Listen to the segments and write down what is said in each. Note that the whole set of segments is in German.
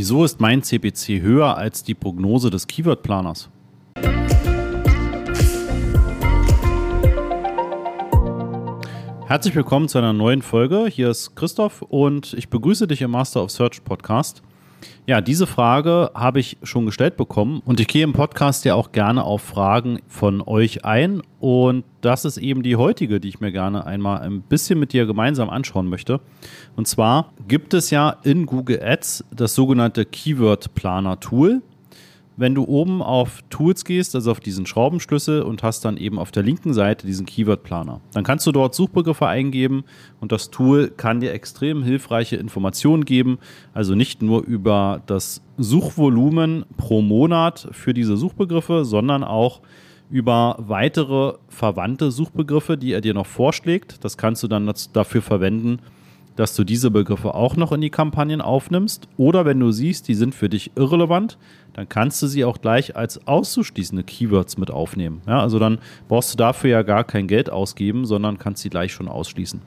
Wieso ist mein CPC höher als die Prognose des Keyword-Planers? Herzlich willkommen zu einer neuen Folge. Hier ist Christoph und ich begrüße dich im Master of Search Podcast. Ja, diese Frage habe ich schon gestellt bekommen und ich gehe im Podcast ja auch gerne auf Fragen von euch ein und das ist eben die heutige, die ich mir gerne einmal ein bisschen mit dir gemeinsam anschauen möchte. Und zwar gibt es ja in Google Ads das sogenannte Keyword Planer Tool wenn du oben auf Tools gehst, also auf diesen Schraubenschlüssel und hast dann eben auf der linken Seite diesen Keyword-Planer. Dann kannst du dort Suchbegriffe eingeben und das Tool kann dir extrem hilfreiche Informationen geben. Also nicht nur über das Suchvolumen pro Monat für diese Suchbegriffe, sondern auch über weitere verwandte Suchbegriffe, die er dir noch vorschlägt. Das kannst du dann dafür verwenden, dass du diese Begriffe auch noch in die Kampagnen aufnimmst. Oder wenn du siehst, die sind für dich irrelevant, dann kannst du sie auch gleich als auszuschließende Keywords mit aufnehmen. Ja, also dann brauchst du dafür ja gar kein Geld ausgeben, sondern kannst sie gleich schon ausschließen.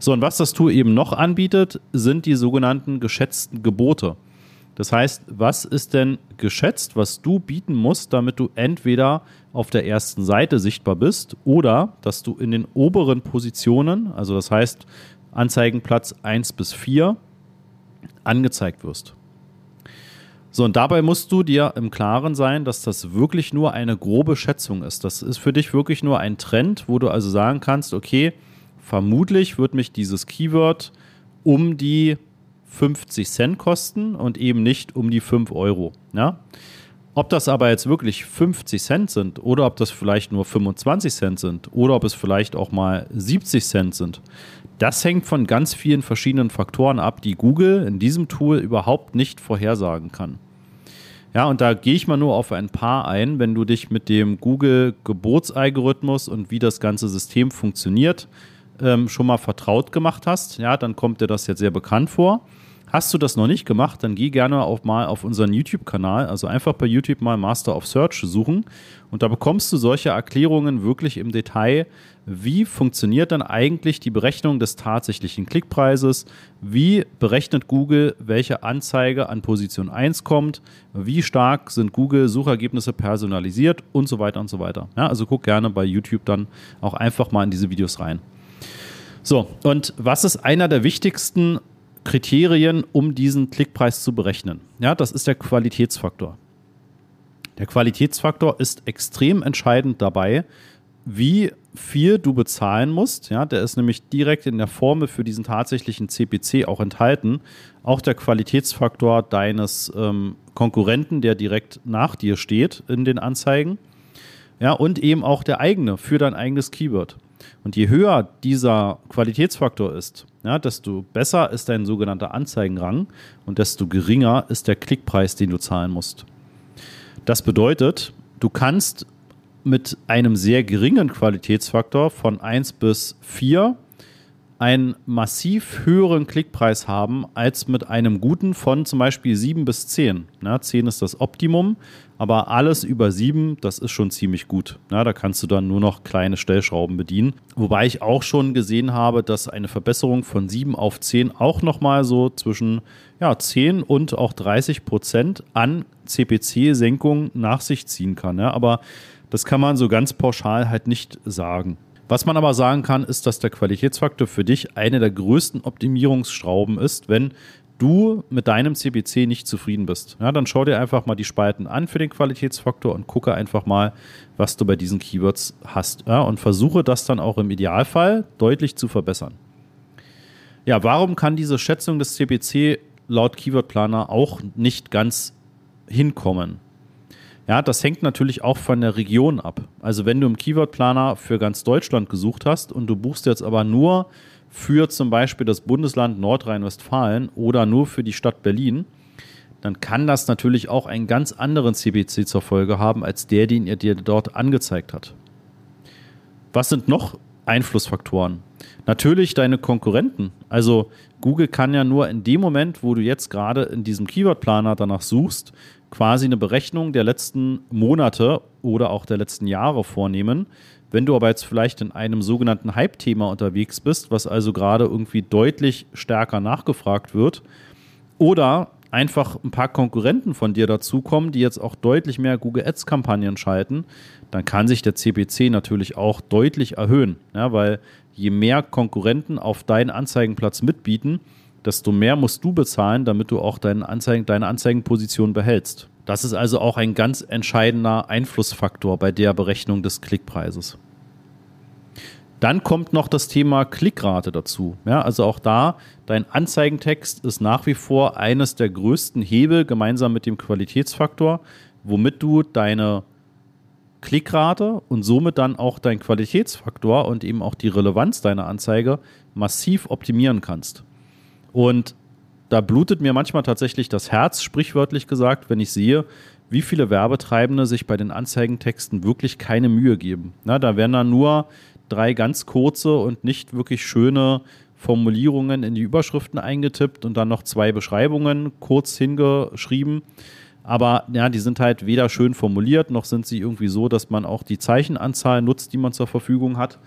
So, und was das Tool eben noch anbietet, sind die sogenannten geschätzten Gebote. Das heißt, was ist denn geschätzt, was du bieten musst, damit du entweder auf der ersten Seite sichtbar bist oder dass du in den oberen Positionen, also das heißt, Anzeigenplatz 1 bis 4 angezeigt wirst. So, und dabei musst du dir im Klaren sein, dass das wirklich nur eine grobe Schätzung ist. Das ist für dich wirklich nur ein Trend, wo du also sagen kannst, okay, vermutlich wird mich dieses Keyword um die 50 Cent kosten und eben nicht um die 5 Euro. Ja? Ob das aber jetzt wirklich 50 Cent sind oder ob das vielleicht nur 25 Cent sind oder ob es vielleicht auch mal 70 Cent sind, das hängt von ganz vielen verschiedenen Faktoren ab, die Google in diesem Tool überhaupt nicht vorhersagen kann. Ja, und da gehe ich mal nur auf ein paar ein, wenn du dich mit dem Google Geburtsalgorithmus und wie das ganze System funktioniert ähm, schon mal vertraut gemacht hast, ja, dann kommt dir das jetzt sehr bekannt vor. Hast du das noch nicht gemacht, dann geh gerne auch mal auf unseren YouTube-Kanal, also einfach bei YouTube mal Master of Search suchen und da bekommst du solche Erklärungen wirklich im Detail. Wie funktioniert dann eigentlich die Berechnung des tatsächlichen Klickpreises? Wie berechnet Google, welche Anzeige an Position 1 kommt? Wie stark sind Google-Suchergebnisse personalisiert und so weiter und so weiter. Ja, also guck gerne bei YouTube dann auch einfach mal in diese Videos rein. So, und was ist einer der wichtigsten Kriterien, um diesen Klickpreis zu berechnen. Ja, das ist der Qualitätsfaktor. Der Qualitätsfaktor ist extrem entscheidend dabei, wie viel du bezahlen musst. Ja, der ist nämlich direkt in der Formel für diesen tatsächlichen CPC auch enthalten. Auch der Qualitätsfaktor deines ähm, Konkurrenten, der direkt nach dir steht in den Anzeigen. Ja, und eben auch der eigene für dein eigenes Keyword. Und je höher dieser Qualitätsfaktor ist, ja, desto besser ist dein sogenannter Anzeigenrang und desto geringer ist der Klickpreis, den du zahlen musst. Das bedeutet, du kannst mit einem sehr geringen Qualitätsfaktor von 1 bis 4 einen massiv höheren Klickpreis haben als mit einem guten von zum Beispiel 7 bis 10. Ja, 10 ist das Optimum, aber alles über 7, das ist schon ziemlich gut. Ja, da kannst du dann nur noch kleine Stellschrauben bedienen. Wobei ich auch schon gesehen habe, dass eine Verbesserung von 7 auf 10 auch nochmal so zwischen ja, 10 und auch 30 Prozent an CPC-Senkung nach sich ziehen kann. Ja, aber das kann man so ganz pauschal halt nicht sagen. Was man aber sagen kann, ist, dass der Qualitätsfaktor für dich eine der größten Optimierungsschrauben ist, wenn du mit deinem CPC nicht zufrieden bist. Ja, dann schau dir einfach mal die Spalten an für den Qualitätsfaktor und gucke einfach mal, was du bei diesen Keywords hast. Ja, und versuche das dann auch im Idealfall deutlich zu verbessern. Ja, warum kann diese Schätzung des CPC laut Keyword Planer auch nicht ganz hinkommen? Ja, das hängt natürlich auch von der Region ab. Also wenn du im Keyword-Planer für ganz Deutschland gesucht hast und du buchst jetzt aber nur für zum Beispiel das Bundesland Nordrhein-Westfalen oder nur für die Stadt Berlin, dann kann das natürlich auch einen ganz anderen CPC zur Folge haben, als der, den er dir dort angezeigt hat. Was sind noch Einflussfaktoren? Natürlich deine Konkurrenten. Also Google kann ja nur in dem Moment, wo du jetzt gerade in diesem Keyword-Planer danach suchst, quasi eine Berechnung der letzten Monate oder auch der letzten Jahre vornehmen. Wenn du aber jetzt vielleicht in einem sogenannten Hype-Thema unterwegs bist, was also gerade irgendwie deutlich stärker nachgefragt wird, oder einfach ein paar Konkurrenten von dir dazukommen, die jetzt auch deutlich mehr Google Ads Kampagnen schalten, dann kann sich der CPC natürlich auch deutlich erhöhen, ja, weil je mehr Konkurrenten auf deinen Anzeigenplatz mitbieten, desto mehr musst du bezahlen, damit du auch deine, Anzeigen, deine Anzeigenposition behältst. Das ist also auch ein ganz entscheidender Einflussfaktor bei der Berechnung des Klickpreises. Dann kommt noch das Thema Klickrate dazu. Ja, also auch da, dein Anzeigentext ist nach wie vor eines der größten Hebel gemeinsam mit dem Qualitätsfaktor, womit du deine Klickrate und somit dann auch dein Qualitätsfaktor und eben auch die Relevanz deiner Anzeige massiv optimieren kannst. Und da blutet mir manchmal tatsächlich das Herz, sprichwörtlich gesagt, wenn ich sehe, wie viele Werbetreibende sich bei den Anzeigentexten wirklich keine Mühe geben. Na, da werden dann nur drei ganz kurze und nicht wirklich schöne Formulierungen in die Überschriften eingetippt und dann noch zwei Beschreibungen kurz hingeschrieben. Aber ja, die sind halt weder schön formuliert, noch sind sie irgendwie so, dass man auch die Zeichenanzahl nutzt, die man zur Verfügung hat.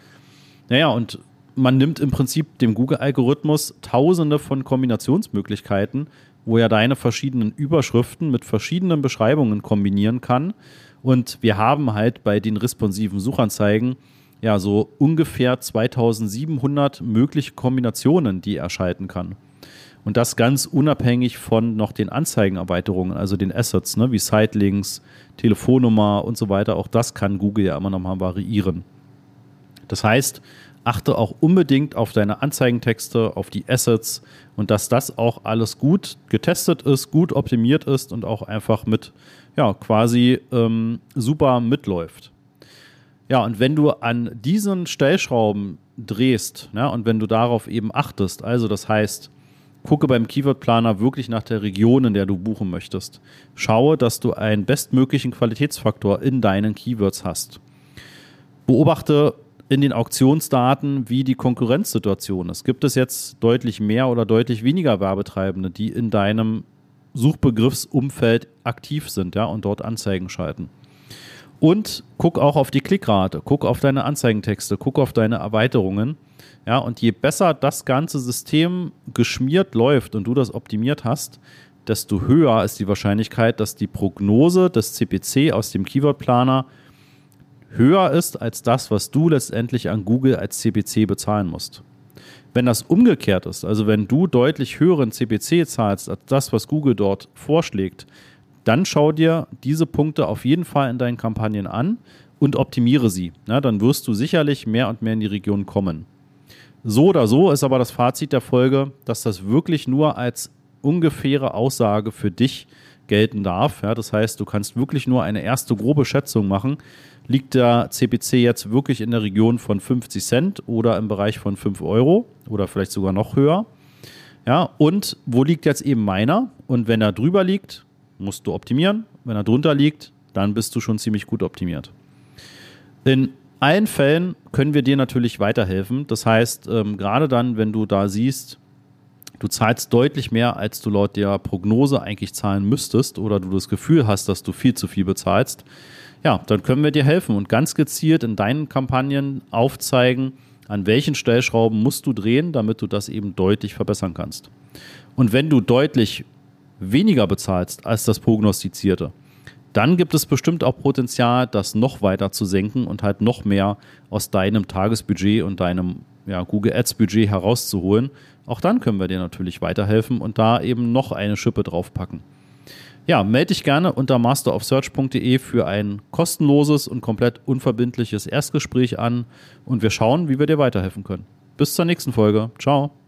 Naja, und man nimmt im Prinzip dem Google-Algorithmus tausende von Kombinationsmöglichkeiten, wo er deine verschiedenen Überschriften mit verschiedenen Beschreibungen kombinieren kann. Und wir haben halt bei den responsiven Suchanzeigen ja so ungefähr 2700 mögliche Kombinationen, die er schalten kann. Und das ganz unabhängig von noch den Anzeigenerweiterungen, also den Assets, ne, wie Sitelinks, Telefonnummer und so weiter. Auch das kann Google ja immer noch mal variieren. Das heißt, achte auch unbedingt auf deine Anzeigentexte, auf die Assets und dass das auch alles gut getestet ist, gut optimiert ist und auch einfach mit, ja, quasi ähm, super mitläuft. Ja, und wenn du an diesen Stellschrauben drehst ja, und wenn du darauf eben achtest, also das heißt, gucke beim Keyword-Planer wirklich nach der Region, in der du buchen möchtest. Schaue, dass du einen bestmöglichen Qualitätsfaktor in deinen Keywords hast. Beobachte in den Auktionsdaten, wie die Konkurrenzsituation ist. Gibt es jetzt deutlich mehr oder deutlich weniger Werbetreibende, die in deinem Suchbegriffsumfeld aktiv sind ja, und dort Anzeigen schalten? Und guck auch auf die Klickrate, guck auf deine Anzeigentexte, guck auf deine Erweiterungen. Ja, und je besser das ganze System geschmiert läuft und du das optimiert hast, desto höher ist die Wahrscheinlichkeit, dass die Prognose des CPC aus dem Keyword-Planer höher ist als das, was du letztendlich an Google als CPC bezahlen musst. Wenn das umgekehrt ist, also wenn du deutlich höheren CPC zahlst als das, was Google dort vorschlägt, dann schau dir diese Punkte auf jeden Fall in deinen Kampagnen an und optimiere sie. Ja, dann wirst du sicherlich mehr und mehr in die Region kommen. So oder so ist aber das Fazit der Folge, dass das wirklich nur als ungefähre Aussage für dich gelten darf. Ja, das heißt, du kannst wirklich nur eine erste grobe Schätzung machen. Liegt der CPC jetzt wirklich in der Region von 50 Cent oder im Bereich von 5 Euro oder vielleicht sogar noch höher? Ja, und wo liegt jetzt eben meiner? Und wenn er drüber liegt, musst du optimieren. Wenn er drunter liegt, dann bist du schon ziemlich gut optimiert. In allen Fällen können wir dir natürlich weiterhelfen. Das heißt, ähm, gerade dann, wenn du da siehst, du zahlst deutlich mehr, als du laut der Prognose eigentlich zahlen müsstest oder du das Gefühl hast, dass du viel zu viel bezahlst, ja, dann können wir dir helfen und ganz gezielt in deinen Kampagnen aufzeigen, an welchen Stellschrauben musst du drehen, damit du das eben deutlich verbessern kannst. Und wenn du deutlich weniger bezahlst als das prognostizierte, dann gibt es bestimmt auch Potenzial, das noch weiter zu senken und halt noch mehr aus deinem Tagesbudget und deinem ja, Google Ads Budget herauszuholen. Auch dann können wir dir natürlich weiterhelfen und da eben noch eine Schippe draufpacken. Ja, melde dich gerne unter masterofsearch.de für ein kostenloses und komplett unverbindliches Erstgespräch an und wir schauen, wie wir dir weiterhelfen können. Bis zur nächsten Folge. Ciao.